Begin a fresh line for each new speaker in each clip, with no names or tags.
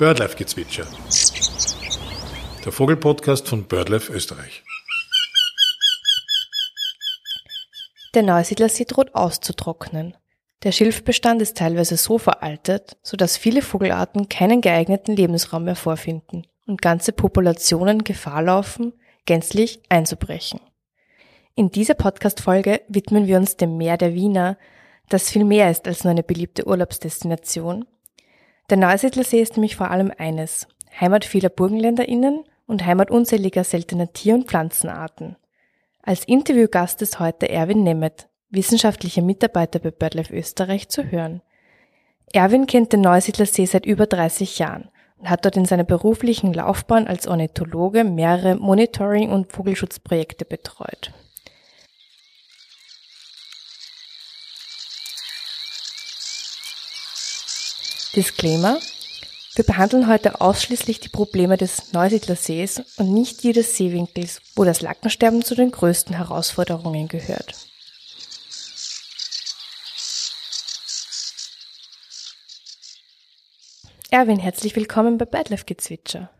Birdlife-Gezwitscher. Der Vogelpodcast von BirdLife Österreich.
Der Neusiedlersee droht auszutrocknen. Der Schilfbestand ist teilweise so veraltet, sodass viele Vogelarten keinen geeigneten Lebensraum mehr vorfinden und ganze Populationen Gefahr laufen, gänzlich einzubrechen. In dieser Podcast-Folge widmen wir uns dem Meer der Wiener, das viel mehr ist als nur eine beliebte Urlaubsdestination. Der Neusiedlersee ist nämlich vor allem eines, Heimat vieler BurgenländerInnen und Heimat unzähliger seltener Tier- und Pflanzenarten. Als Interviewgast ist heute Erwin Nemeth, wissenschaftlicher Mitarbeiter bei BirdLife Österreich, zu hören. Erwin kennt den Neusiedlersee seit über 30 Jahren und hat dort in seiner beruflichen Laufbahn als Ornithologe mehrere Monitoring- und Vogelschutzprojekte betreut. Disclaimer. Wir behandeln heute ausschließlich die Probleme des Neusiedlersees und nicht die des Seewinkels, wo das Lackensterben zu den größten Herausforderungen gehört. Erwin, herzlich willkommen bei Birdlife Gezwitscher.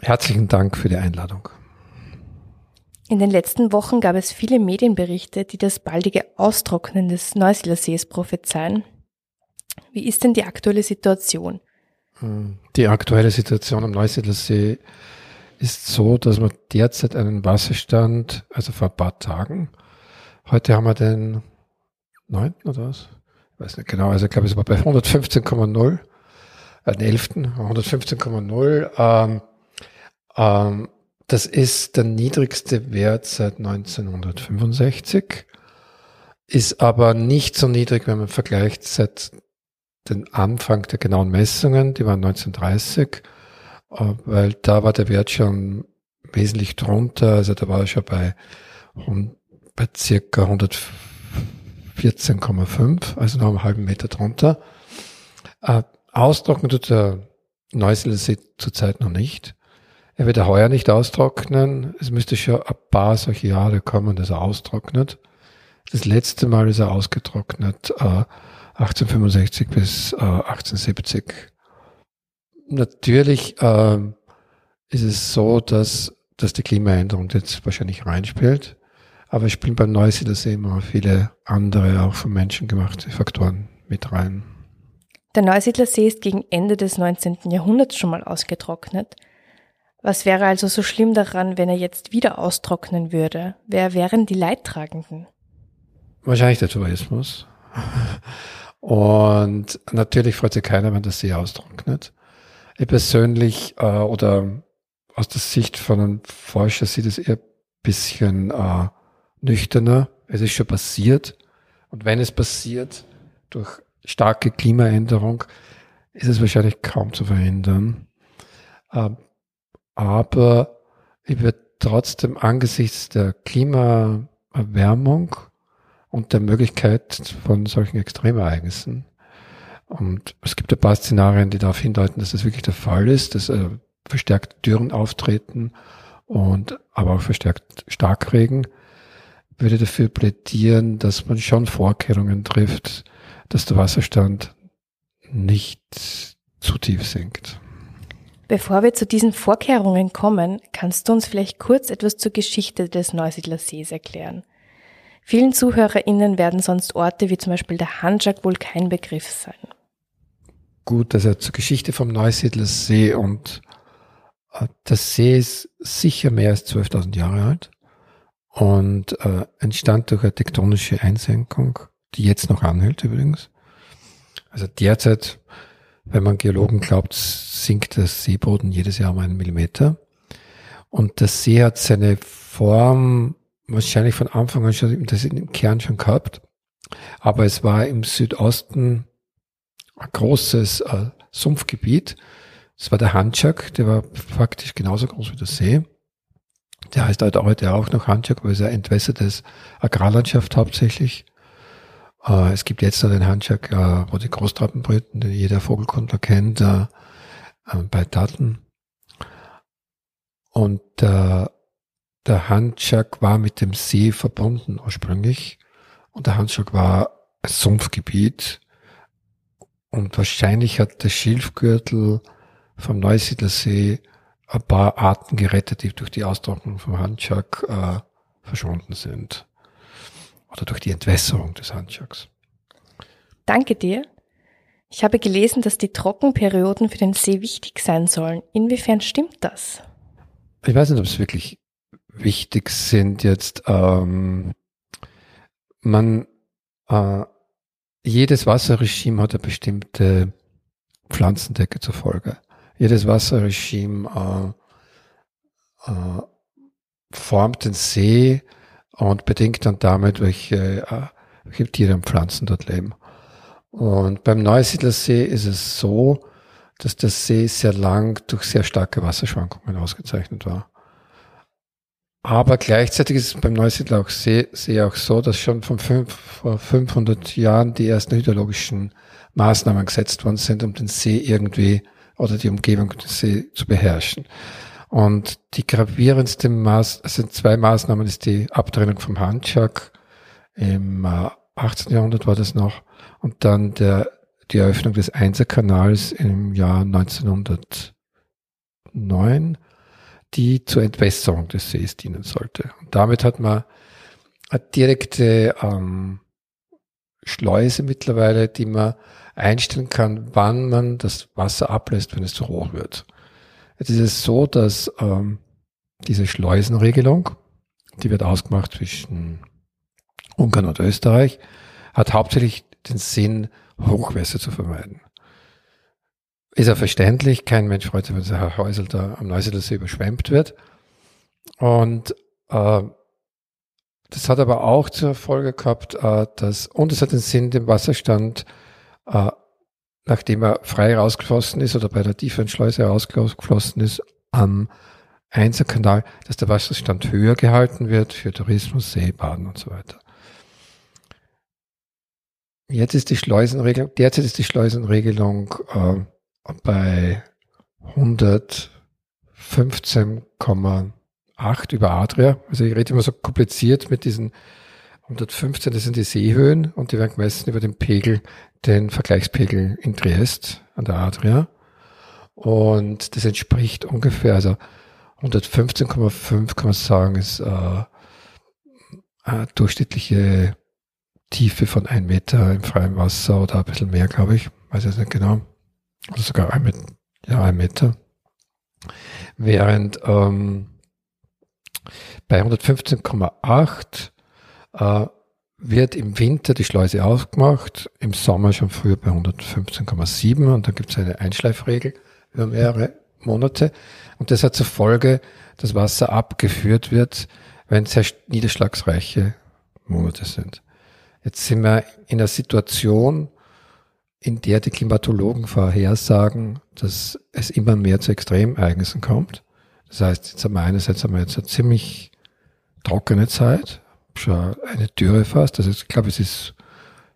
Herzlichen Dank für die Einladung.
In den letzten Wochen gab es viele Medienberichte, die das baldige Austrocknen des Neusiedlersees prophezeien. Wie ist denn die aktuelle Situation?
Hm, die aktuelle Situation am Neusiedlersee ist so, dass wir derzeit einen Wasserstand, also vor ein paar Tagen, heute haben wir den 9. oder was? Ich weiß nicht genau, also ich glaube, es war bei 115,0, äh, den 11. 115,0. Ähm, ähm, das ist der niedrigste Wert seit 1965, ist aber nicht so niedrig, wenn man vergleicht seit den Anfang der genauen Messungen, die waren 1930, äh, weil da war der Wert schon wesentlich drunter, also da war er schon bei, bei circa 114,5, also noch einen halben Meter drunter. Äh, austrocknen tut der Neusiedlersee zurzeit noch nicht. Er wird heuer nicht austrocknen. Es müsste schon ein paar solche Jahre kommen, dass er austrocknet. Das letzte Mal ist er ausgetrocknet äh, 1865 bis äh, 1870. Natürlich äh, ist es so, dass, dass die Klimaänderung jetzt wahrscheinlich reinspielt, aber es spielen beim Neusiedlersee immer viele andere, auch von Menschen gemachte Faktoren mit rein.
Der Neusiedlersee ist gegen Ende des 19. Jahrhunderts schon mal ausgetrocknet. Was wäre also so schlimm daran, wenn er jetzt wieder austrocknen würde? Wer wären die Leidtragenden?
Wahrscheinlich der Tourismus. Und natürlich freut sich keiner, wenn der See austrocknet. Ich persönlich äh, oder aus der Sicht von einem Forscher sieht es eher ein bisschen äh, nüchterner. Es ist schon passiert. Und wenn es passiert, durch starke Klimaänderung, ist es wahrscheinlich kaum zu verhindern. Äh, aber ich würde trotzdem angesichts der Klimaerwärmung und der Möglichkeit von solchen Extremereignissen. Und es gibt ein paar Szenarien, die darauf hindeuten, dass das wirklich der Fall ist, dass äh, verstärkt Dürren auftreten und aber auch verstärkt Starkregen. Würde dafür plädieren, dass man schon Vorkehrungen trifft, dass der Wasserstand nicht zu tief sinkt.
Bevor wir zu diesen Vorkehrungen kommen, kannst du uns vielleicht kurz etwas zur Geschichte des Neusiedlersees erklären. Vielen ZuhörerInnen werden sonst Orte wie zum Beispiel der Handschak wohl kein Begriff sein.
Gut, also zur Geschichte vom Neusiedler See und äh, der See ist sicher mehr als 12.000 Jahre alt und äh, entstand durch eine tektonische Einsenkung, die jetzt noch anhält übrigens. Also derzeit, wenn man Geologen glaubt, sinkt der Seeboden jedes Jahr um einen Millimeter. Und der See hat seine Form wahrscheinlich von Anfang an schon das im Kern schon gehabt. Aber es war im Südosten ein großes äh, Sumpfgebiet. Das war der Handschak, der war faktisch genauso groß wie der See. Der heißt halt heute auch noch Handschak, weil es ein entwässertes Agrarlandschaft hauptsächlich. Äh, es gibt jetzt noch den Handschak, äh, wo die Großtrappen brüten, den jeder Vogelkundler kennt, äh, äh bei Daten. Und äh, der Handschak war mit dem See verbunden ursprünglich und der Handschak war ein Sumpfgebiet und wahrscheinlich hat der Schilfgürtel vom Neusiedlersee ein paar Arten gerettet, die durch die Austrocknung vom Handschlag äh, verschwunden sind. Oder durch die Entwässerung des Handschags.
Danke dir. Ich habe gelesen, dass die Trockenperioden für den See wichtig sein sollen. Inwiefern stimmt das?
Ich weiß nicht, ob es wirklich wichtig sind jetzt. Ähm, man äh, jedes Wasserregime hat eine bestimmte Pflanzendecke zur Folge. Jedes Wasserregime äh, äh, formt den See und bedingt dann damit, welche, äh, welche Tiere und Pflanzen dort leben. Und beim Neusiedlersee ist es so, dass der See sehr lang durch sehr starke Wasserschwankungen ausgezeichnet war. Aber gleichzeitig ist es beim Neusiedler auch See, See auch so, dass schon von fünf, vor 500 Jahren die ersten hydrologischen Maßnahmen gesetzt worden sind, um den See irgendwie oder die Umgebung des See zu beherrschen. Und die gravierendste Maß, also zwei Maßnahmen ist die Abtrennung vom Handschlag. Im 18. Äh, Jahrhundert war das noch. Und dann der, die Eröffnung des Einserkanals im Jahr 1909 die zur Entwässerung des Sees dienen sollte. Und damit hat man eine direkte ähm, Schleuse mittlerweile, die man einstellen kann, wann man das Wasser ablässt, wenn es zu hoch wird. Jetzt ist es so, dass ähm, diese Schleusenregelung, die wird ausgemacht zwischen Ungarn und Österreich, hat hauptsächlich den Sinn, Hochwässer zu vermeiden. Ist ja verständlich, kein Mensch freut sich, wenn der Häusel da am Neusiedlersee überschwemmt wird. Und äh, das hat aber auch zur Folge gehabt, äh, dass, und es hat den Sinn, den Wasserstand, äh, nachdem er frei rausgeflossen ist oder bei der tiefen Schleuse rausgeflossen ist, am Einserkanal, dass der Wasserstand höher gehalten wird für Tourismus, Seebaden und so weiter. Jetzt ist die Schleusenregelung, derzeit ist die Schleusenregelung äh, bei 115,8 über Adria. Also ich rede immer so kompliziert mit diesen 115, das sind die Seehöhen und die werden gemessen über den Pegel, den Vergleichspegel in Triest an der Adria. Und das entspricht ungefähr, also 115,5 kann man sagen, ist äh, eine durchschnittliche Tiefe von ein Meter im freien Wasser oder ein bisschen mehr, glaube ich. Weiß ich nicht genau oder sogar ein Meter, ja, ein Meter. Während ähm, bei 115,8 äh, wird im Winter die Schleuse aufgemacht, im Sommer schon früher bei 115,7 und dann gibt es eine Einschleifregel über mehrere Monate. Und das hat zur Folge, dass Wasser abgeführt wird, wenn sehr niederschlagsreiche Monate sind. Jetzt sind wir in einer Situation, in der die Klimatologen vorhersagen, dass es immer mehr zu Extremereignissen kommt. Das heißt, jetzt haben wir einerseits haben wir jetzt eine ziemlich trockene Zeit, schon eine Dürre fast. Also ich glaube, es ist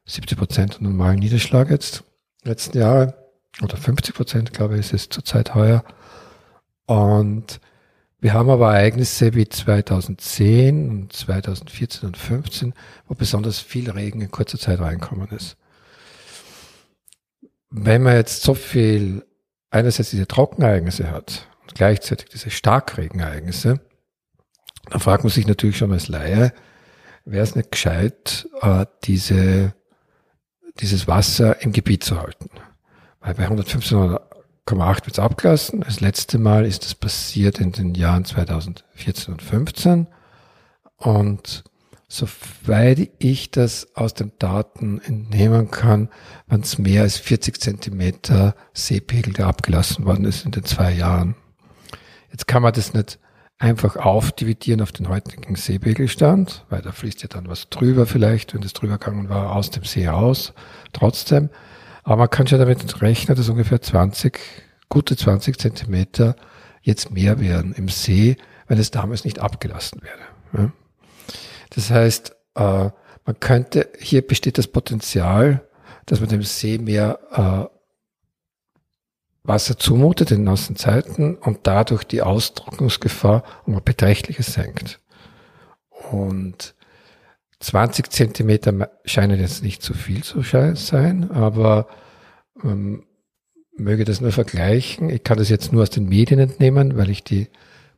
70 Prozent normalen Niederschlag jetzt letzten Jahre oder 50 Prozent, glaube ich, ist es zurzeit heuer. Und wir haben aber Ereignisse wie 2010 und 2014 und 2015, wo besonders viel Regen in kurzer Zeit reinkommen ist wenn man jetzt so viel einerseits diese Trockenereignisse hat und gleichzeitig diese Starkregenereignisse, dann fragt man sich natürlich schon als Laie, wäre es nicht gescheit, äh, diese, dieses Wasser im Gebiet zu halten. Weil bei 115,8 wird es abgelassen. Das letzte Mal ist das passiert in den Jahren 2014 und 2015. Und Soweit ich das aus den Daten entnehmen kann, waren es mehr als 40 Zentimeter Seepegel, der abgelassen worden ist in den zwei Jahren. Jetzt kann man das nicht einfach aufdividieren auf den heutigen Seepegelstand, weil da fließt ja dann was drüber vielleicht, wenn das drüber gegangen war, aus dem See aus, trotzdem. Aber man kann schon damit rechnen, dass ungefähr 20, gute 20 Zentimeter jetzt mehr werden im See, wenn es damals nicht abgelassen wäre. Das heißt, äh, man könnte, hier besteht das Potenzial, dass man dem See mehr äh, Wasser zumutet in nassen Zeiten und dadurch die Austrocknungsgefahr um ein beträchtliches senkt. Und 20 Zentimeter scheinen jetzt nicht zu viel zu sein, aber ähm, möge das nur vergleichen. Ich kann das jetzt nur aus den Medien entnehmen, weil ich die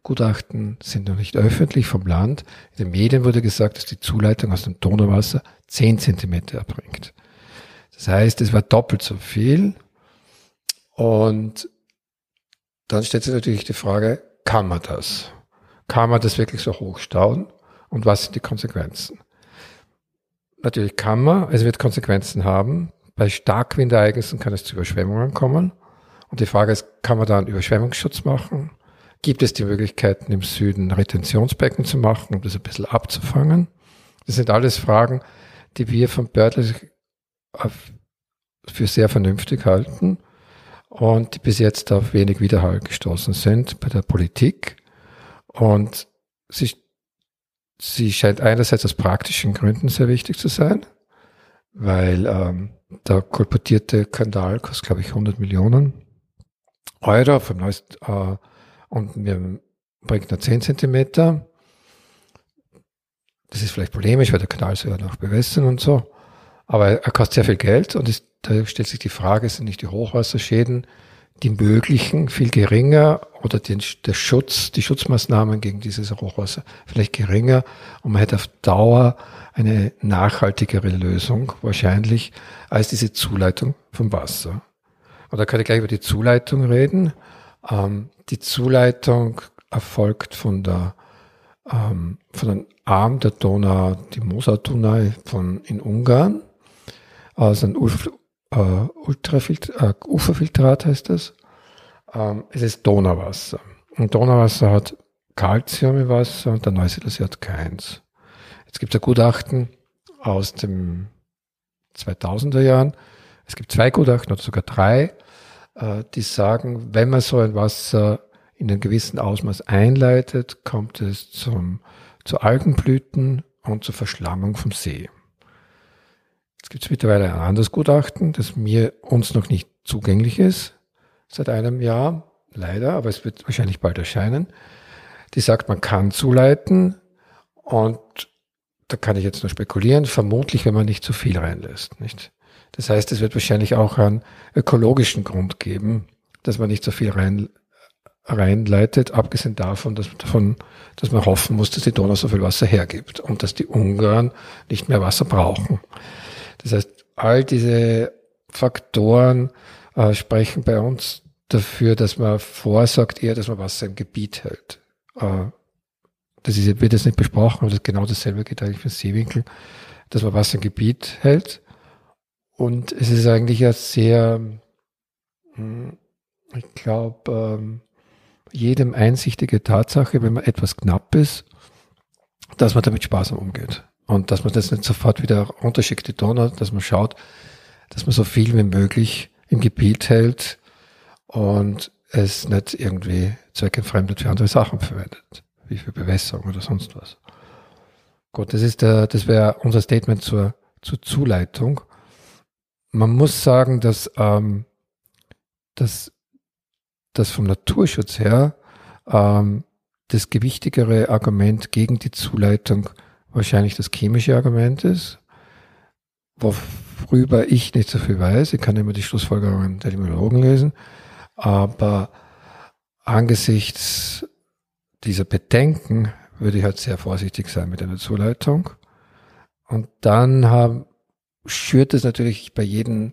Gutachten sind noch nicht öffentlich vom Land. In den Medien wurde gesagt, dass die Zuleitung aus dem Donauwasser 10 Zentimeter erbringt. Das heißt, es war doppelt so viel. Und dann stellt sich natürlich die Frage, kann man das? Kann man das wirklich so hochstauen? Und was sind die Konsequenzen? Natürlich kann man, es wird Konsequenzen haben. Bei Starkwindereignissen kann es zu Überschwemmungen kommen. Und die Frage ist, kann man da einen Überschwemmungsschutz machen? Gibt es die Möglichkeiten, im Süden Retentionsbecken zu machen, um das ein bisschen abzufangen? Das sind alles Fragen, die wir von Börtler für sehr vernünftig halten und die bis jetzt auf wenig Widerhall gestoßen sind bei der Politik. Und sie, sie scheint einerseits aus praktischen Gründen sehr wichtig zu sein, weil ähm, der kolportierte Skandal kostet, glaube ich, 100 Millionen Euro vom neuesten, äh, und wir bringen nur 10 Zentimeter. Das ist vielleicht polemisch, weil der Kanal soll ja noch bewässern und so. Aber er kostet sehr viel Geld und ist, da stellt sich die Frage, sind nicht die Hochwasserschäden die möglichen viel geringer oder den, der Schutz, die Schutzmaßnahmen gegen dieses Hochwasser vielleicht geringer und man hätte auf Dauer eine nachhaltigere Lösung wahrscheinlich als diese Zuleitung vom Wasser. Und da kann ich gleich über die Zuleitung reden. Ähm, die Zuleitung erfolgt von der ähm, von einem Arm der Donau, die Mosa-Dunai von in Ungarn, aus einem Ulf, äh, Ultrafiltr, äh, Uferfiltrat heißt das. Ähm, es ist Donauwasser. Und Donauwasser hat Kalzium im Wasser und der Neusiedlersee hat keins. Jetzt gibt es ein Gutachten aus dem 2000er Jahren. Es gibt zwei Gutachten oder sogar drei, die sagen, wenn man so ein Wasser in einem gewissen Ausmaß einleitet, kommt es zum, zu Algenblüten und zur Verschlammung vom See. Jetzt gibt es mittlerweile ein anderes Gutachten, das mir uns noch nicht zugänglich ist, seit einem Jahr, leider, aber es wird wahrscheinlich bald erscheinen. Die sagt, man kann zuleiten und da kann ich jetzt nur spekulieren, vermutlich, wenn man nicht zu viel reinlässt, nicht? Das heißt, es wird wahrscheinlich auch einen ökologischen Grund geben, dass man nicht so viel rein, reinleitet, abgesehen davon dass, davon, dass man hoffen muss, dass die Donau so viel Wasser hergibt und dass die Ungarn nicht mehr Wasser brauchen. Das heißt, all diese Faktoren äh, sprechen bei uns dafür, dass man vorsagt eher, dass man Wasser im Gebiet hält. Äh, das ist, wird jetzt nicht besprochen, aber das genau dasselbe geht eigentlich für Seewinkel, dass man Wasser im Gebiet hält und es ist eigentlich ja sehr, hm, ich glaube, ähm, jedem einsichtige Tatsache, wenn man etwas knapp ist, dass man damit sparsam umgeht. Und dass man das nicht sofort wieder runterschickt, die Donau, dass man schaut, dass man so viel wie möglich im Gebiet hält und es nicht irgendwie zweckentfremdet für andere Sachen verwendet, wie für Bewässerung oder sonst was. Gut, das ist der, das wäre unser Statement zur, zur Zuleitung man muss sagen, dass, ähm, dass, dass vom Naturschutz her ähm, das gewichtigere Argument gegen die Zuleitung wahrscheinlich das chemische Argument ist, worüber ich nicht so viel weiß. Ich kann immer die Schlussfolgerungen der Immunologen lesen, aber angesichts dieser Bedenken würde ich halt sehr vorsichtig sein mit einer Zuleitung. Und dann haben, schürt es natürlich bei jedem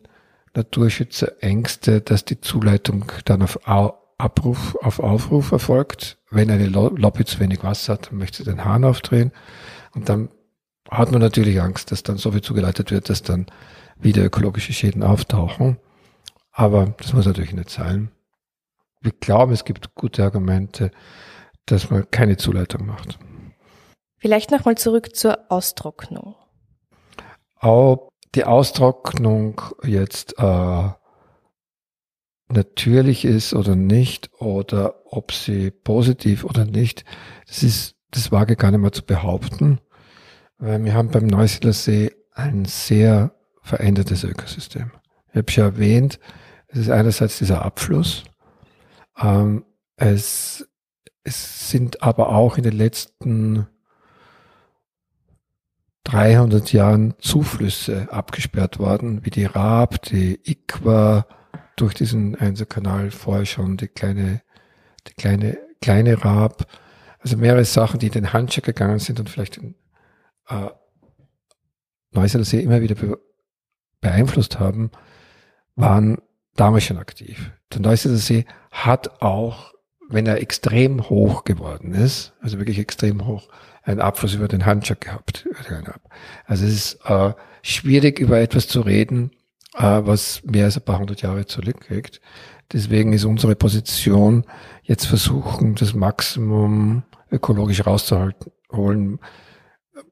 Naturschützer Ängste, dass die Zuleitung dann auf Abruf, auf Aufruf erfolgt. Wenn eine Lobby zu wenig Wasser hat, dann möchte sie den Hahn aufdrehen. Und dann hat man natürlich Angst, dass dann so viel zugeleitet wird, dass dann wieder ökologische Schäden auftauchen. Aber das muss natürlich nicht sein. Wir glauben, es gibt gute Argumente, dass man keine Zuleitung macht.
Vielleicht nochmal zurück zur Austrocknung.
Ob die Austrocknung jetzt äh, natürlich ist oder nicht oder ob sie positiv oder nicht, das ist, das wage gar nicht mehr zu behaupten, weil wir haben beim Neusiedlersee ein sehr verändertes Ökosystem. Ich habe schon erwähnt, es ist einerseits dieser Abfluss, ähm, es, es sind aber auch in den letzten 300 Jahren Zuflüsse abgesperrt worden, wie die Raab, die Ikwa, durch diesen Einserkanal vorher schon die kleine, die kleine, kleine Rab. Also mehrere Sachen, die in den Handcheck gegangen sind und vielleicht den äh, Neuseeler See immer wieder be beeinflusst haben, waren damals schon aktiv. Der Neuseeler See hat auch, wenn er extrem hoch geworden ist, also wirklich extrem hoch, einen Abfluss über den Handschlag gehabt. Also es ist äh, schwierig, über etwas zu reden, äh, was mehr als ein paar hundert Jahre zurückliegt. Deswegen ist unsere Position jetzt versuchen, das Maximum ökologisch rauszuholen,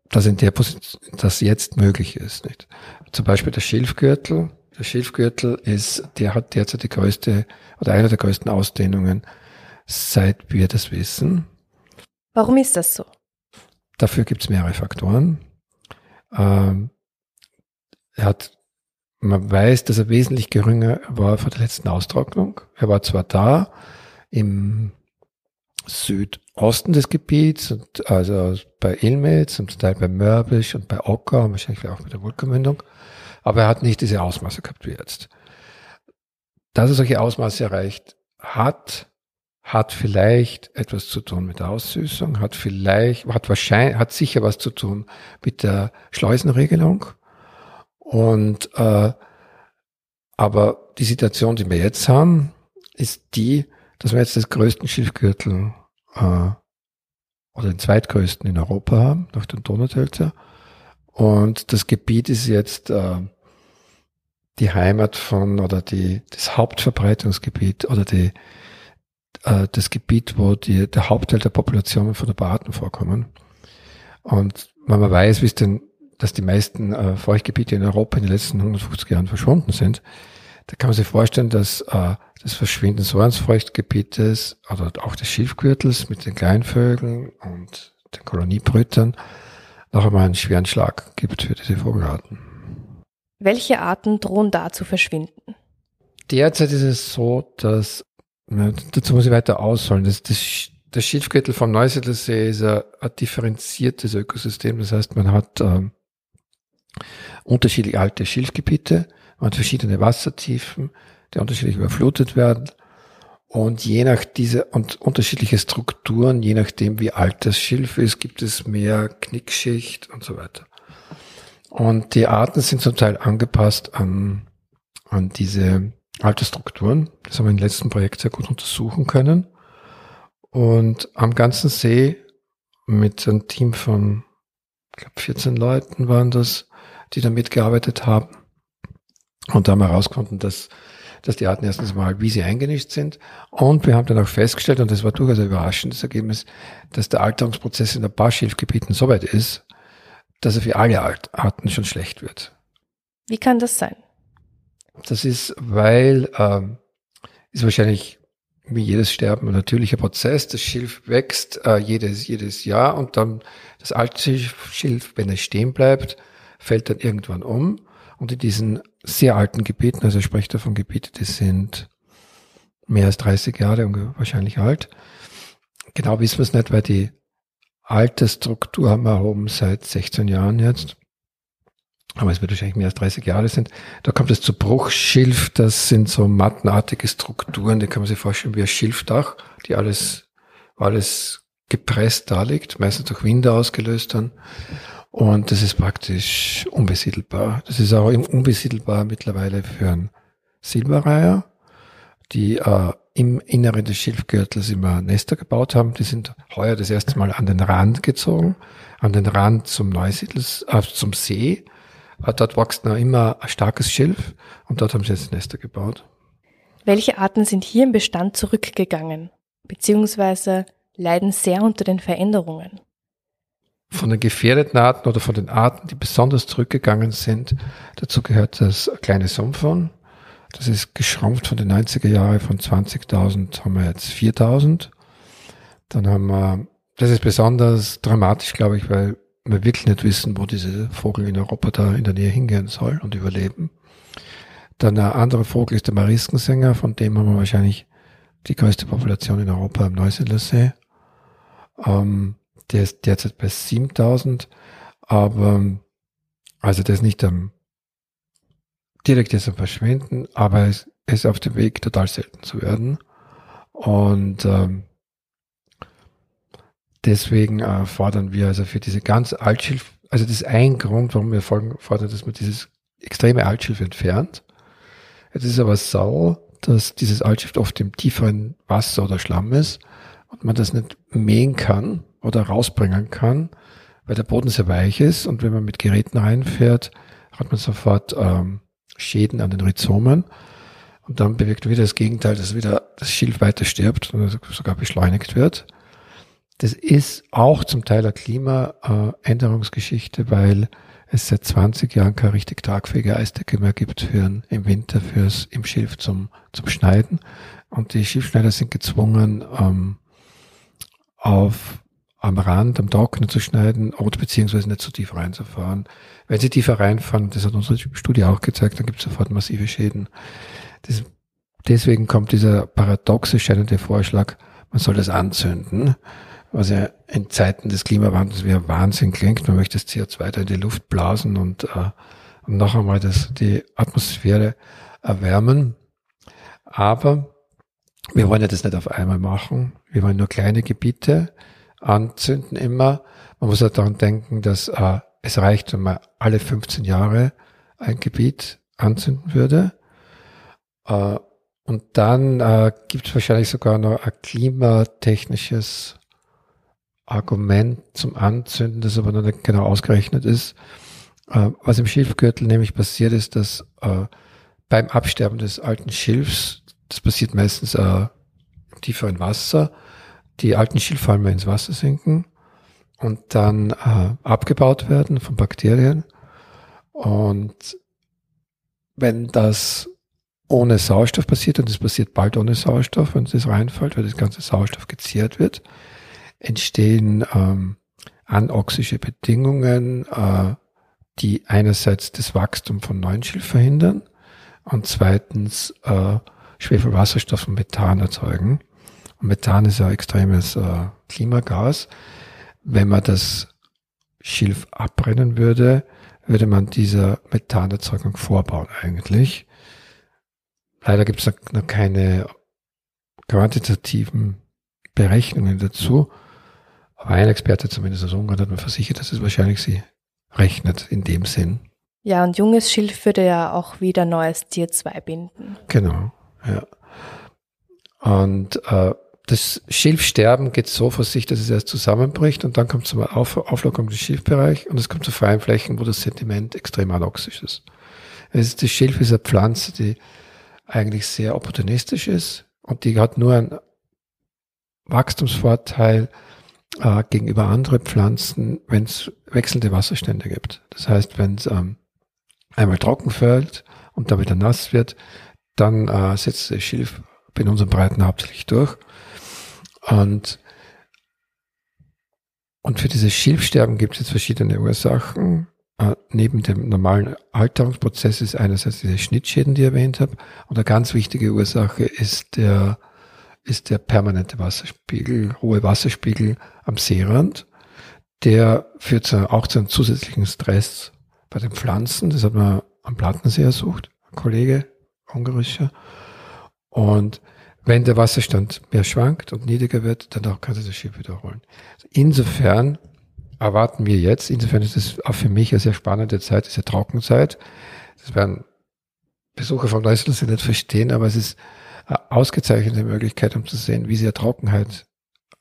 das in der Position, das jetzt möglich ist. Nicht? Zum Beispiel der Schilfgürtel. Der Schilfgürtel ist, der hat derzeit die größte oder eine der größten Ausdehnungen, seit wir das wissen.
Warum ist das so?
Dafür gibt es mehrere Faktoren. Ähm, er hat, man weiß, dass er wesentlich geringer war vor der letzten Austrocknung. Er war zwar da im Südosten des Gebiets, also bei Ilmetz und zum Teil bei Mörbisch und bei Ocker, wahrscheinlich auch mit der Vulkanmündung, aber er hat nicht diese Ausmaße gehabt wie jetzt. Dass er solche Ausmaße erreicht hat, hat vielleicht etwas zu tun mit der Aussüßung, hat vielleicht, hat wahrscheinlich, hat sicher was zu tun mit der Schleusenregelung. Und äh, aber die Situation, die wir jetzt haben, ist die, dass wir jetzt das größten Schilfgürtel äh, oder den zweitgrößten in Europa haben, nach dem Donautölzer. Und das Gebiet ist jetzt äh, die Heimat von oder die das Hauptverbreitungsgebiet oder die äh, das Gebiet, wo die, der Hauptteil der Populationen von der Barten vorkommen. Und wenn man weiß, wie es denn, dass die meisten äh, Feuchtgebiete in Europa in den letzten 150 Jahren verschwunden sind, da kann man sich vorstellen, dass äh, das Verschwinden so eines Feuchtgebietes oder auch des Schilfgürtels mit den Kleinvögeln und den Koloniebrütern noch einmal einen schweren Schlag gibt für diese Vogelarten.
Welche Arten drohen da zu verschwinden?
Derzeit ist es so, dass ja, dazu muss ich weiter ausholen. Das, das, das Schilfgürtel vom Neusiedlersee ist ein, ein differenziertes Ökosystem. Das heißt, man hat ähm, unterschiedlich alte Schilfgebiete, man hat verschiedene Wassertiefen, die unterschiedlich überflutet werden. Und je nach diese und unterschiedliche Strukturen, je nachdem wie alt das Schilf ist, gibt es mehr Knickschicht und so weiter. Und die Arten sind zum Teil angepasst an, an diese alte Strukturen. Das haben wir im letzten Projekt sehr gut untersuchen können. Und am ganzen See mit einem Team von, ich glaube, 14 Leuten waren das, die da mitgearbeitet haben. Und da haben wir herausgefunden, dass, dass die Arten erstens mal, wie sie eingenischt sind. Und wir haben dann auch festgestellt, und das war durchaus ein überraschendes Ergebnis, dass der Alterungsprozess in ein paar Schilfgebieten so weit ist, dass er für alle Arten schon schlecht wird.
Wie kann das sein?
Das ist, weil ähm, ist wahrscheinlich wie jedes Sterben ein natürlicher Prozess. Das Schilf wächst äh, jedes, jedes Jahr und dann das alte Schilf, wenn es stehen bleibt, fällt dann irgendwann um. Und in diesen sehr alten Gebieten, also ich spreche da von Gebieten, die sind mehr als 30 Jahre wahrscheinlich alt. Genau wissen wir es nicht, weil die alte Struktur haben wir erhoben seit 16 Jahren jetzt aber es wird wahrscheinlich mehr als 30 Jahre sind, da kommt es zu Bruchschilf, das sind so mattenartige Strukturen, die kann man sich vorstellen wie ein Schilfdach, die alles, alles gepresst da liegt, meistens durch Winde ausgelöst dann. Und das ist praktisch unbesiedelbar. Das ist auch unbesiedelbar mittlerweile für einen Silberreiher, die äh, im Inneren des Schilfgürtels immer Nester gebaut haben. Die sind heuer das erste Mal an den Rand gezogen, an den Rand zum Neusiedls, äh, zum See Dort wächst noch immer ein starkes Schilf und dort haben sie jetzt Nester gebaut.
Welche Arten sind hier im Bestand zurückgegangen, beziehungsweise leiden sehr unter den Veränderungen?
Von den gefährdeten Arten oder von den Arten, die besonders zurückgegangen sind, dazu gehört das kleine Sumpfhorn. Das ist geschrumpft von den 90er Jahren von 20.000 haben wir jetzt 4.000. Dann haben wir, das ist besonders dramatisch, glaube ich, weil wir wirklich nicht wissen, wo diese Vogel in Europa da in der Nähe hingehen soll und überleben. Dann ein anderer Vogel ist der Mariskensänger, von dem haben wir wahrscheinlich die größte Population in Europa im Neusiedlersee. Ähm, der ist derzeit bei 7000, aber also der ist nicht am direkt jetzt am Verschwinden, aber es ist auf dem Weg, total selten zu werden. Und ähm, deswegen äh, fordern wir also für diese ganz Altschilf, also das ist ein Grund, warum wir fordern, dass man dieses extreme Altschilf entfernt. Es ist aber sau, dass dieses Altschilf oft im tieferen Wasser oder Schlamm ist und man das nicht mähen kann oder rausbringen kann, weil der Boden sehr weich ist und wenn man mit Geräten reinfährt, hat man sofort ähm, Schäden an den Rhizomen und dann bewirkt wieder das Gegenteil, dass wieder das Schilf weiter stirbt und sogar beschleunigt wird. Das ist auch zum Teil eine Klimaänderungsgeschichte, weil es seit 20 Jahren keine richtig tragfähige Eisdecke mehr gibt für im Winter fürs im Schilf zum, zum Schneiden. Und die Schilfschneider sind gezwungen, ähm, auf am Rand, am Trockenen zu schneiden oder beziehungsweise nicht so tief reinzufahren. Wenn sie tiefer reinfahren, das hat unsere Studie auch gezeigt, dann gibt es sofort massive Schäden. Das, deswegen kommt dieser paradoxe scheinende Vorschlag, man soll das anzünden, was ja in Zeiten des Klimawandels wie ein Wahnsinn klingt. Man möchte das CO2 da in die Luft blasen und, äh, und noch einmal das, die Atmosphäre erwärmen. Aber wir wollen ja das nicht auf einmal machen. Wir wollen nur kleine Gebiete anzünden immer. Man muss auch daran denken, dass äh, es reicht, wenn man alle 15 Jahre ein Gebiet anzünden würde. Äh, und dann äh, gibt es wahrscheinlich sogar noch ein klimatechnisches Argument zum Anzünden, das aber noch nicht genau ausgerechnet ist. Äh, was im Schilfgürtel nämlich passiert ist, dass äh, beim Absterben des alten Schilfs, das passiert meistens äh, tiefer in Wasser, die alten Schilfhalme ins Wasser sinken und dann äh, abgebaut werden von Bakterien. Und wenn das ohne Sauerstoff passiert, und es passiert bald ohne Sauerstoff, wenn das reinfällt, weil das ganze Sauerstoff gezehrt wird, entstehen ähm, anoxische Bedingungen, äh, die einerseits das Wachstum von neuen Schilf verhindern und zweitens äh, Schwefelwasserstoff und Methan erzeugen. Und Methan ist ja extremes äh, Klimagas. Wenn man das Schilf abbrennen würde, würde man dieser Methanerzeugung vorbauen eigentlich. Leider gibt es noch keine quantitativen Berechnungen dazu. Aber ein Experte zumindest aus Ungarn hat mir versichert, dass es wahrscheinlich sie rechnet in dem Sinn.
Ja, und junges Schilf würde ja auch wieder neues CO2 binden.
Genau, ja. Und äh, das Schilfsterben geht so vor sich, dass es erst zusammenbricht und dann kommt zur Auf Auflockerung des Schilfbereichs und es kommt zu freien Flächen, wo das Sediment extrem anoxisch ist. Also das Schilf ist eine Pflanze, die eigentlich sehr opportunistisch ist und die hat nur einen Wachstumsvorteil äh, gegenüber anderen Pflanzen, wenn es wechselnde Wasserstände gibt. Das heißt, wenn es ähm, einmal trocken fällt und dann wieder nass wird, dann äh, setzt das Schilf in unseren Breiten hauptsächlich durch. Und, und für dieses Schilfsterben gibt es jetzt verschiedene Ursachen. Äh, neben dem normalen Alterungsprozess ist einerseits diese Schnittschäden, die ich erwähnt habe. Und eine ganz wichtige Ursache ist der, ist der permanente Wasserspiegel, hohe Wasserspiegel am Seerand. Der führt auch zu einem zusätzlichen Stress bei den Pflanzen. Das hat man am Plattensee ersucht, ein Kollege, ungarischer. Und wenn der Wasserstand mehr schwankt und niedriger wird, dann auch kann sich das Schiff wiederholen. Insofern erwarten wir jetzt, insofern ist es auch für mich eine sehr spannende Zeit, diese Trockenzeit. Das werden Besucher von Neusiedl nicht verstehen, aber es ist eine ausgezeichnete Möglichkeit, um zu sehen, wie die Trockenheit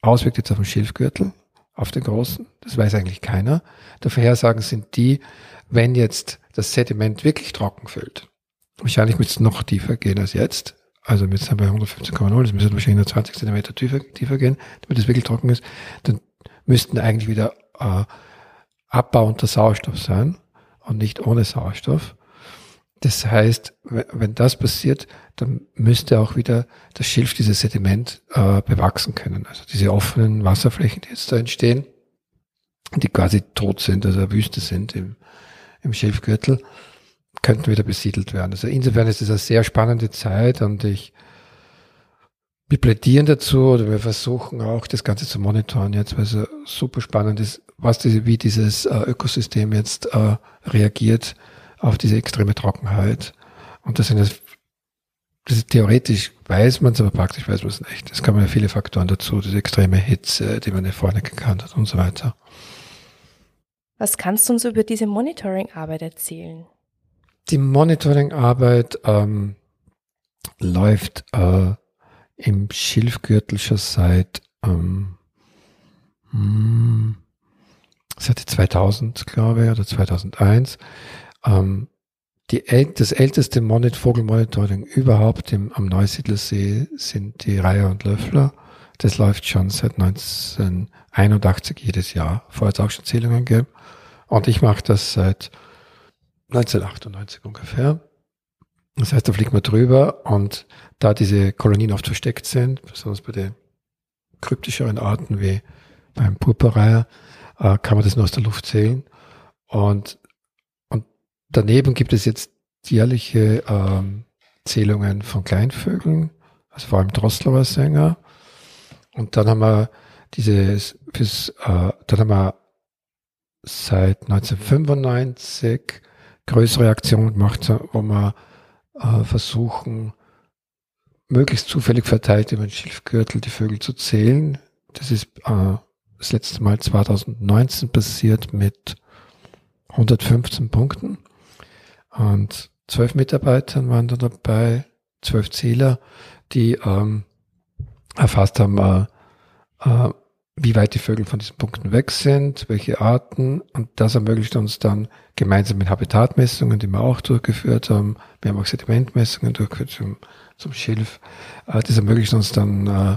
auswirkt jetzt auf den Schilfgürtel, auf den großen. Das weiß eigentlich keiner. Der Vorhersagen sind die, wenn jetzt das Sediment wirklich trocken fällt. Wahrscheinlich wird es noch tiefer gehen als jetzt. Also jetzt haben wir 115,0, das müsste wahrscheinlich nur 20 Zentimeter tiefer, tiefer gehen, damit es wirklich trocken ist. Dann müssten eigentlich wieder äh, Abbau unter Sauerstoff sein und nicht ohne Sauerstoff. Das heißt, wenn das passiert, dann müsste auch wieder das Schilf, dieses Sediment äh, bewachsen können. Also diese offenen Wasserflächen, die jetzt da entstehen, die quasi tot sind, also Wüste sind im, im Schilfgürtel, könnten wieder besiedelt werden. Also insofern ist es eine sehr spannende Zeit und ich wir plädieren dazu oder wir versuchen auch das Ganze zu monitoren jetzt, weil es super spannend ist, was diese, wie dieses äh, Ökosystem jetzt äh, reagiert auf diese extreme Trockenheit. Und das sind jetzt theoretisch weiß man es, aber praktisch weiß man es nicht. Es kommen ja viele Faktoren dazu, diese extreme Hitze, die man nicht vorher gekannt hat und so weiter.
Was kannst du uns über diese Monitoring-Arbeit erzählen?
Die Monitoring-Arbeit ähm, läuft äh, im Schilfgürtel schon seit ähm, hm, seit 2000, glaube ich, oder 2001. Ähm, die, das älteste Monit Vogelmonitoring überhaupt im, am Neusiedlersee sind die Reiher und Löffler. Das läuft schon seit 1981 jedes Jahr. Vorher hat es auch schon Zählungen gegeben. Und ich mache das seit 1998 ungefähr. Das heißt, da fliegt man drüber und da diese Kolonien oft versteckt sind, besonders bei den kryptischeren Arten wie beim Purpurreiher, äh, kann man das nur aus der Luft zählen. Und, und daneben gibt es jetzt jährliche ähm, Zählungen von Kleinvögeln, also vor allem Drosslauer Sänger. Und dann haben wir dieses, fürs, äh, dann haben wir seit 1995 größere Aktionen gemacht, wo wir äh, versuchen, möglichst zufällig verteilt über den Schilfgürtel die Vögel zu zählen. Das ist äh, das letzte Mal 2019 passiert mit 115 Punkten. Und zwölf Mitarbeitern waren da dabei, zwölf Zähler, die ähm, erfasst haben, äh, äh, wie weit die Vögel von diesen Punkten weg sind, welche Arten. Und das ermöglicht uns dann gemeinsam mit Habitatmessungen, die wir auch durchgeführt haben. Wir haben auch Sedimentmessungen durchgeführt zum, zum Schilf. Äh, das ermöglicht uns dann äh,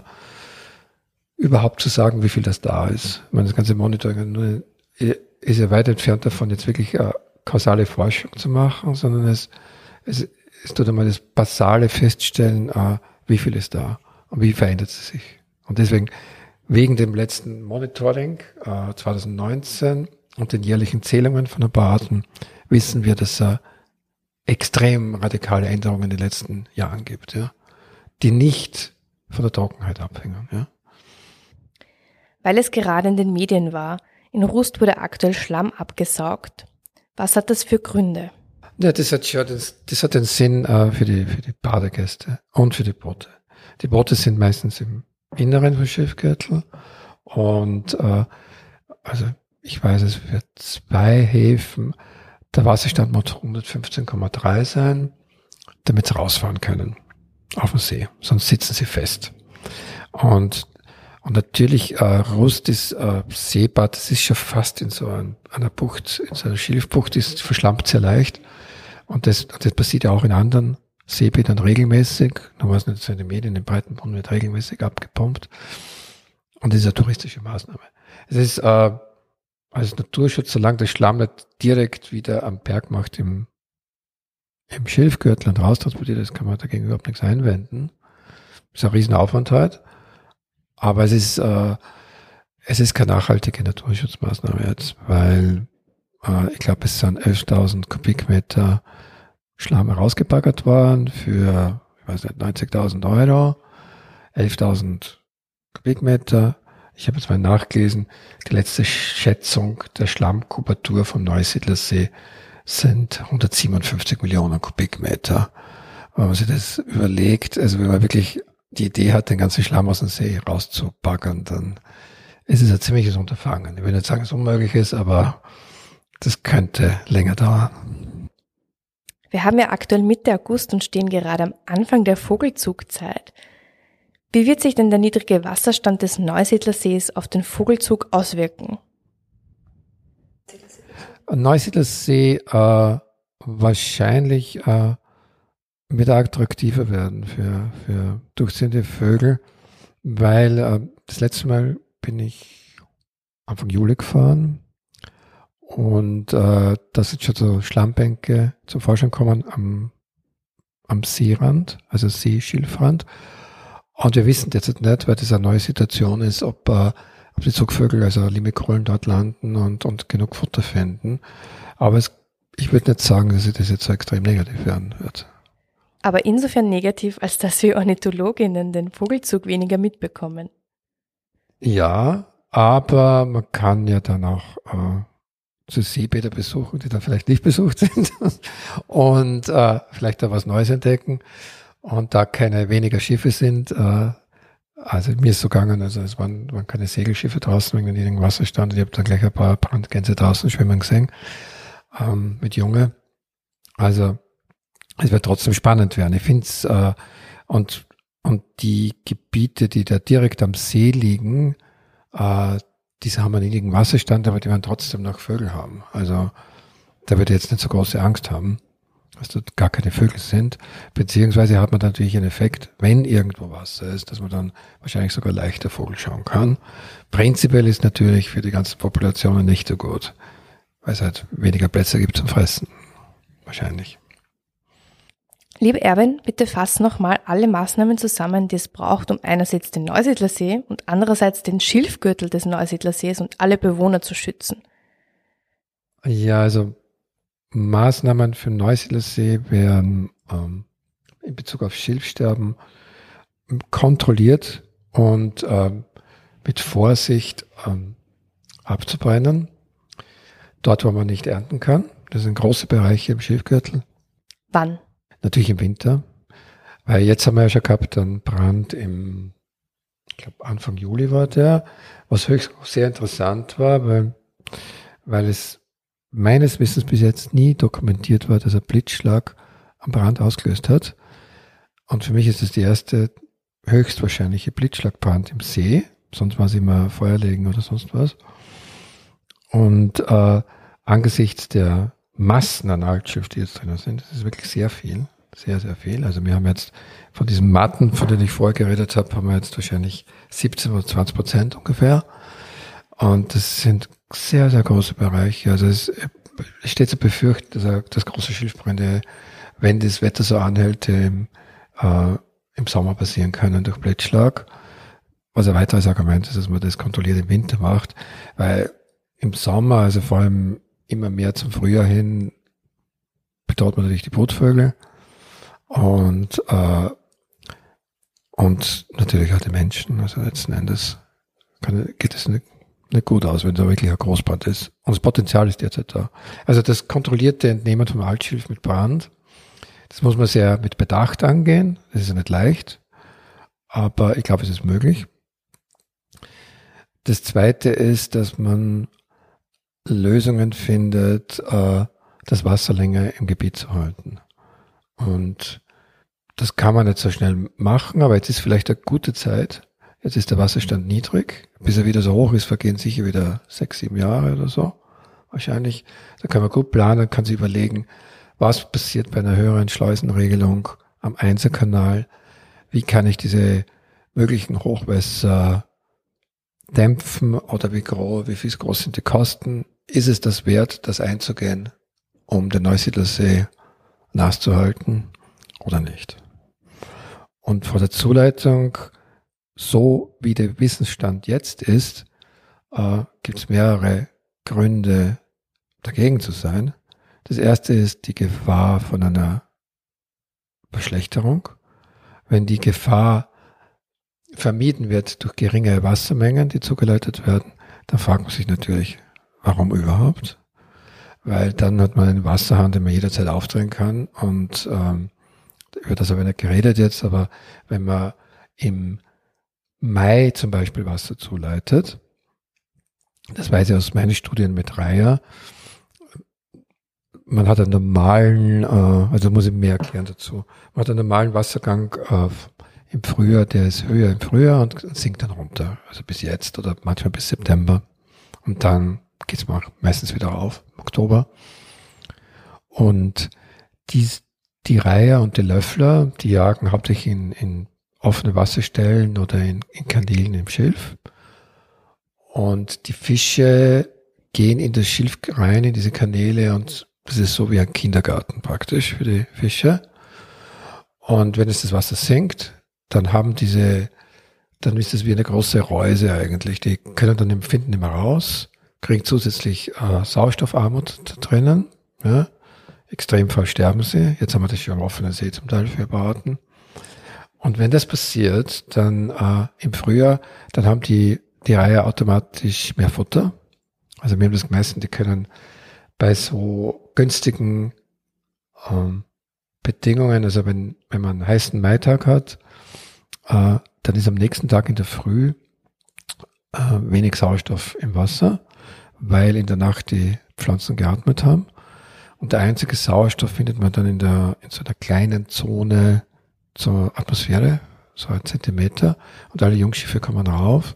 überhaupt zu sagen, wie viel das da ist. Ich meine, das ganze Monitoring ist ja weit entfernt davon, jetzt wirklich äh, kausale Forschung zu machen, sondern es, es, es tut einmal das basale Feststellen, äh, wie viel ist da und wie verändert es sich. Und deswegen Wegen dem letzten Monitoring äh, 2019 und den jährlichen Zählungen von Arten wissen wir, dass es äh, extrem radikale Änderungen in den letzten Jahren gibt, ja, die nicht von der Trockenheit abhängen. Ja.
Weil es gerade in den Medien war, in Rust wurde aktuell Schlamm abgesaugt. Was hat das für Gründe?
Ja, das hat schon das, das hat den Sinn äh, für, die, für die Badegäste und für die Boote. Die Boote sind meistens im Inneren vom Schiffgürtel. Und äh, also ich weiß es für zwei Häfen, der Wasserstand muss 115,3 sein, damit sie rausfahren können auf dem See. Sonst sitzen sie fest. Und, und natürlich, äh, Rust ist äh, Seebad, das ist schon fast in so ein, einer Bucht, in so einer Schilfbucht, ist verschlampt sehr leicht. Und das, das passiert ja auch in anderen Sebi dann regelmäßig, war es nicht so in den Medien, in Breitenbrunn wird regelmäßig abgepumpt. Und das ist eine touristische Maßnahme. Es ist äh, als Naturschutz, solange das Schlamm nicht direkt wieder am Berg macht im, im Schilfgürtel und raustransportiert, das kann man dagegen überhaupt nichts einwenden. Ist ein Riesenaufwand halt. Aber es ist, äh, es ist keine nachhaltige Naturschutzmaßnahme jetzt, weil äh, ich glaube, es sind 11.000 Kubikmeter Schlamm rausgebaggert worden für, ich weiß nicht, 90.000 Euro, 11.000 Kubikmeter. Ich habe jetzt mal nachgelesen, die letzte Schätzung der Schlammkubatur vom Neusiedlersee sind 157 Millionen Kubikmeter. Wenn man sich das überlegt, also wenn man wirklich die Idee hat, den ganzen Schlamm aus dem See rauszubaggern, dann ist es ein ziemliches Unterfangen. Ich will nicht sagen, dass es unmöglich ist, aber das könnte länger dauern.
Wir haben ja aktuell Mitte August und stehen gerade am Anfang der Vogelzugzeit. Wie wird sich denn der niedrige Wasserstand des Neusiedlersees auf den Vogelzug auswirken?
Neusiedlersee äh, wahrscheinlich äh, wieder attraktiver werden für, für durchziehende Vögel, weil äh, das letzte Mal bin ich Anfang Juli gefahren und äh, da sind schon so Schlammbänke zum Vorschein kommen am, am Seerand, also Seeschilfrand. Und wir wissen derzeit nicht, weil das eine neue Situation ist, ob, äh, ob die Zugvögel, also Limikolen dort landen und, und genug Futter finden. Aber es, ich würde nicht sagen, dass sich das jetzt so extrem negativ werden wird.
Aber insofern negativ, als dass wir Ornithologinnen den Vogelzug weniger mitbekommen.
Ja, aber man kann ja dann auch äh, zu Seebäder besuchen, die dann vielleicht nicht besucht sind und äh, vielleicht da was Neues entdecken. und da keine weniger Schiffe sind, äh, also mir ist so gegangen, also es waren, waren keine Segelschiffe draußen wegen niedrigen Wasserstand. Ich habe da gleich ein paar Brandgänse draußen schwimmen gesehen ähm, mit Junge. Also es wird trotzdem spannend werden. Ich finde es äh, und und die Gebiete, die da direkt am See liegen, äh, diese haben einen niedrigen Wasserstand, aber die werden trotzdem noch Vögel haben. Also da wird jetzt nicht so große Angst haben dass dort gar keine Vögel sind. Beziehungsweise hat man natürlich einen Effekt, wenn irgendwo Wasser ist, dass man dann wahrscheinlich sogar leichter Vogel schauen kann. Prinzipiell ist natürlich für die ganzen Populationen nicht so gut, weil es halt weniger Plätze gibt zum Fressen. Wahrscheinlich.
Liebe Erwin, bitte fass nochmal alle Maßnahmen zusammen, die es braucht, um einerseits den Neusiedlersee und andererseits den Schilfgürtel des Neusiedlersees und alle Bewohner zu schützen.
Ja, also Maßnahmen für Neusiedlersee werden ähm, in Bezug auf Schilfsterben kontrolliert und ähm, mit Vorsicht ähm, abzubrennen. Dort, wo man nicht ernten kann. Das sind große Bereiche im Schilfgürtel.
Wann?
Natürlich im Winter. Weil jetzt haben wir ja schon gehabt einen Brand im, ich glaube Anfang Juli war der, was höchst sehr interessant war, weil, weil es meines Wissens bis jetzt nie dokumentiert war, dass ein Blitzschlag am Brand ausgelöst hat. Und für mich ist es die erste höchstwahrscheinliche Blitzschlagbrand im See. Sonst war es immer Feuerlegen oder sonst was. Und äh, angesichts der Massen an Altschiff, die jetzt drin sind, das ist wirklich sehr viel. Sehr, sehr viel. Also wir haben jetzt von diesen Matten, von denen ich vorher geredet habe, haben wir jetzt wahrscheinlich 17 oder 20 Prozent ungefähr. Und das sind sehr, sehr große Bereiche. Also es steht zu befürchten, dass, dass große Schilfbrände, wenn das Wetter so anhält, im, äh, im Sommer passieren können durch Blitzschlag. Was ein weiteres Argument ist, dass man das kontrolliert im Winter macht, weil im Sommer, also vor allem immer mehr zum Frühjahr hin, bedroht man natürlich die Brutvögel und, äh, und natürlich auch die Menschen. Also letzten Endes kann, geht es nicht, nicht gut aus, wenn da wirklich ein Großbrand ist. Und das Potenzial ist derzeit da. Also das kontrollierte Entnehmen vom Altschilf mit Brand, das muss man sehr mit Bedacht angehen. Das ist ja nicht leicht, aber ich glaube, es ist möglich. Das zweite ist, dass man Lösungen findet, äh, das Wasser länger im Gebiet zu halten. Und das kann man nicht so schnell machen, aber jetzt ist vielleicht eine gute Zeit, Jetzt ist der Wasserstand niedrig. Bis er wieder so hoch ist, vergehen sicher wieder sechs, sieben Jahre oder so. Wahrscheinlich. Da kann man gut planen, kann sich überlegen, was passiert bei einer höheren Schleusenregelung am Einzelkanal. Wie kann ich diese möglichen Hochwässer dämpfen oder wie groß, wie viel groß sind die Kosten? Ist es das wert, das einzugehen, um den Neusiedlersee nass zu halten oder nicht? Und vor der Zuleitung so wie der Wissensstand jetzt ist, äh, gibt es mehrere Gründe dagegen zu sein. Das erste ist die Gefahr von einer Verschlechterung. Wenn die Gefahr vermieden wird durch geringe Wassermengen, die zugeleitet werden, dann fragt man sich natürlich, warum überhaupt? Weil dann hat man einen Wasserhahn, den man jederzeit aufdrehen kann. Und ähm, über das habe ich nicht geredet jetzt, aber wenn man im Mai zum Beispiel Wasser zuleitet, das weiß ich aus meinen Studien mit Reiher, man hat einen normalen, äh, also muss ich mehr erklären dazu, man hat einen normalen Wassergang äh, im Frühjahr, der ist höher im Frühjahr und sinkt dann runter, also bis jetzt oder manchmal bis September. Und dann geht es meistens wieder auf, im Oktober. Und die, die Reiher und die Löffler, die jagen hauptsächlich in, in offene Wasserstellen oder in, in Kanälen im Schilf. Und die Fische gehen in das Schilf rein, in diese Kanäle und das ist so wie ein Kindergarten praktisch für die Fische. Und wenn es das Wasser sinkt, dann haben diese, dann ist das wie eine große Reuse eigentlich. Die können dann empfinden immer raus, kriegen zusätzlich äh, Sauerstoffarmut drinnen. Ja. Extremfall sterben sie. Jetzt haben wir das schon am offenen See zum Teil für Arten. Und wenn das passiert, dann äh, im Frühjahr, dann haben die, die Reihe automatisch mehr Futter. Also wir haben das gemessen, die können bei so günstigen ähm, Bedingungen, also wenn, wenn man einen heißen Maitag hat, äh, dann ist am nächsten Tag in der Früh äh, wenig Sauerstoff im Wasser, weil in der Nacht die Pflanzen geatmet haben. Und der einzige Sauerstoff findet man dann in der, in so einer kleinen Zone zur Atmosphäre, so ein Zentimeter. Und alle Jungschiffe kommen rauf.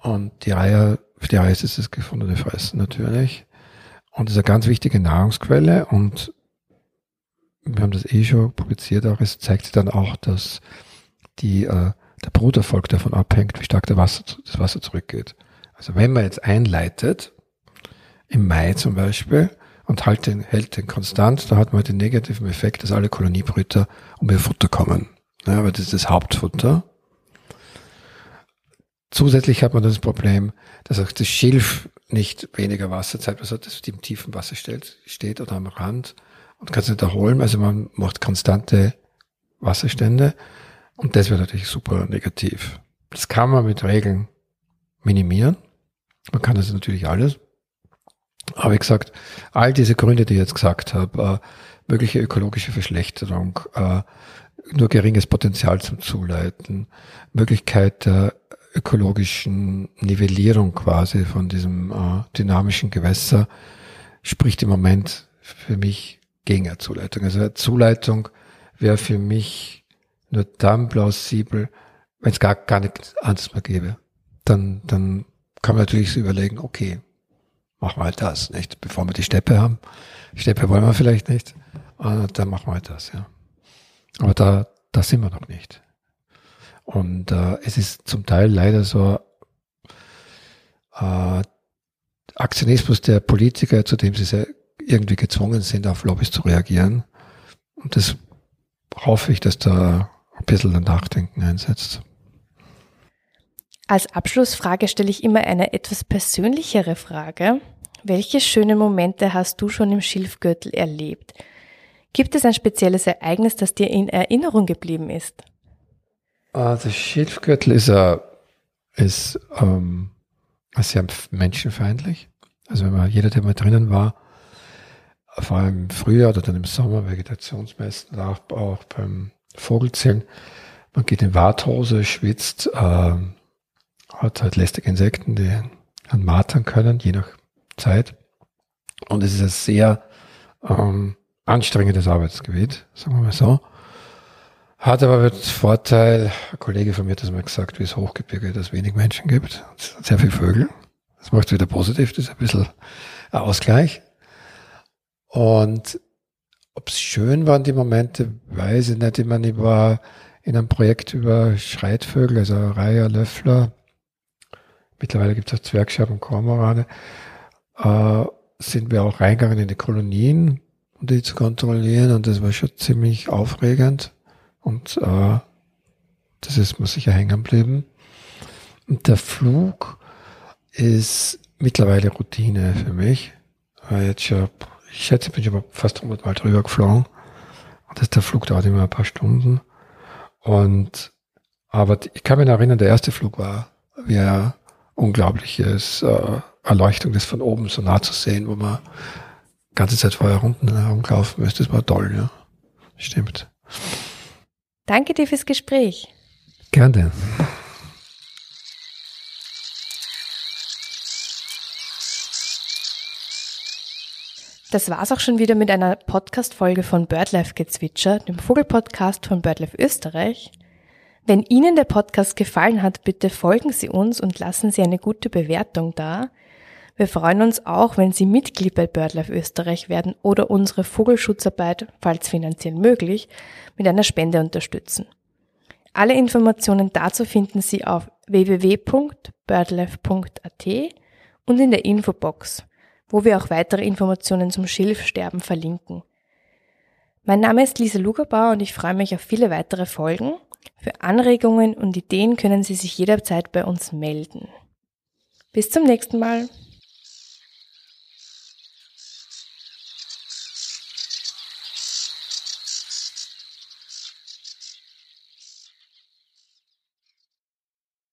Und die Eier, für die Eier ist es das gefundene Fressen natürlich. Und das ist eine ganz wichtige Nahrungsquelle. Und wir haben das eh schon publiziert, auch es zeigt sich dann auch, dass die, äh, der Bruterfolg davon abhängt, wie stark der Wasser, das Wasser zurückgeht. Also wenn man jetzt einleitet, im Mai zum Beispiel, und halt den, hält den konstant, da hat man den negativen Effekt, dass alle Koloniebrüter um ihr Futter kommen. Ja, aber das ist das Hauptfutter. Zusätzlich hat man das Problem, dass auch das Schilf nicht weniger Wasserzeit was hat, dass die im tiefen Wasser steht, steht oder am Rand und kann es nicht erholen. Also man macht konstante Wasserstände und das wäre natürlich super negativ. Das kann man mit Regeln minimieren. Man kann das natürlich alles. Aber wie gesagt, all diese Gründe, die ich jetzt gesagt habe, äh, mögliche ökologische Verschlechterung, äh, nur geringes Potenzial zum Zuleiten, Möglichkeit der ökologischen Nivellierung quasi von diesem äh, dynamischen Gewässer, spricht im Moment für mich gegen eine Zuleitung. Also eine Zuleitung wäre für mich nur dann plausibel, wenn es gar, gar nichts anderes mehr gäbe. Dann, dann kann man natürlich so überlegen, okay, machen wir halt das, nicht? Bevor wir die Steppe haben. Steppe wollen wir vielleicht nicht, äh, dann machen wir halt das, ja. Aber da, da sind wir noch nicht. Und äh, es ist zum Teil leider so äh, Aktionismus der Politiker, zu dem sie sehr irgendwie gezwungen sind, auf Lobbys zu reagieren. Und das hoffe ich, dass da ein bisschen ein Nachdenken einsetzt.
Als Abschlussfrage stelle ich immer eine etwas persönlichere Frage. Welche schönen Momente hast du schon im Schilfgürtel erlebt? Gibt es ein spezielles Ereignis, das dir in Erinnerung geblieben ist?
Uh, der Schilfgürtel ist, uh, ist ähm, sehr menschenfeindlich. Also wenn man, jeder, der mal drinnen war, vor allem im Frühjahr oder dann im Sommer, vegetationsmäßig, auch, auch beim Vogelzählen, man geht in Warthose, schwitzt, äh, hat halt lästige Insekten, die an martern können, je nach Zeit. Und es ist ein sehr ähm, anstrengendes Arbeitsgebiet, sagen wir mal so. Hat aber den Vorteil, ein Kollege von mir hat das mal gesagt, wie es Hochgebirge, dass es wenig Menschen gibt, sehr viel Vögel. Das macht es wieder positiv, das ist ein bisschen ein Ausgleich. Und ob es schön waren, die Momente, weiß ich nicht. Ich meine, ich war in einem Projekt über Schreitvögel, also Reiher, Löffler, mittlerweile gibt es auch Zwergscherben, Kormorane, äh, sind wir auch reingegangen in die Kolonien, um die zu kontrollieren und das war schon ziemlich aufregend. Und äh, das ist mir sicher hängen geblieben. Und der Flug ist mittlerweile Routine für mich, weil jetzt schon, ich schätze, ich bin schon fast 100 Mal drüber geflogen. Und das, der Flug dauert immer ein paar Stunden. Und aber ich kann mich erinnern, der erste Flug war, wie er unglaubliches äh, Erleuchtung, das von oben so nah zu sehen, wo man ganze Zeit vorher unten herumlaufen müsste. Das war toll, ja. Stimmt.
Danke dir fürs Gespräch.
Gerne.
Das war's auch schon wieder mit einer Podcast-Folge von BirdLife Gezwitscher, dem Vogelpodcast von BirdLife Österreich. Wenn Ihnen der Podcast gefallen hat, bitte folgen Sie uns und lassen Sie eine gute Bewertung da. Wir freuen uns auch, wenn Sie Mitglied bei BirdLife Österreich werden oder unsere Vogelschutzarbeit, falls finanziell möglich, mit einer Spende unterstützen. Alle Informationen dazu finden Sie auf www.birdlife.at und in der Infobox, wo wir auch weitere Informationen zum Schilfsterben verlinken. Mein Name ist Lisa Lugerbauer und ich freue mich auf viele weitere Folgen. Für Anregungen und Ideen können Sie sich jederzeit bei uns melden. Bis zum nächsten Mal.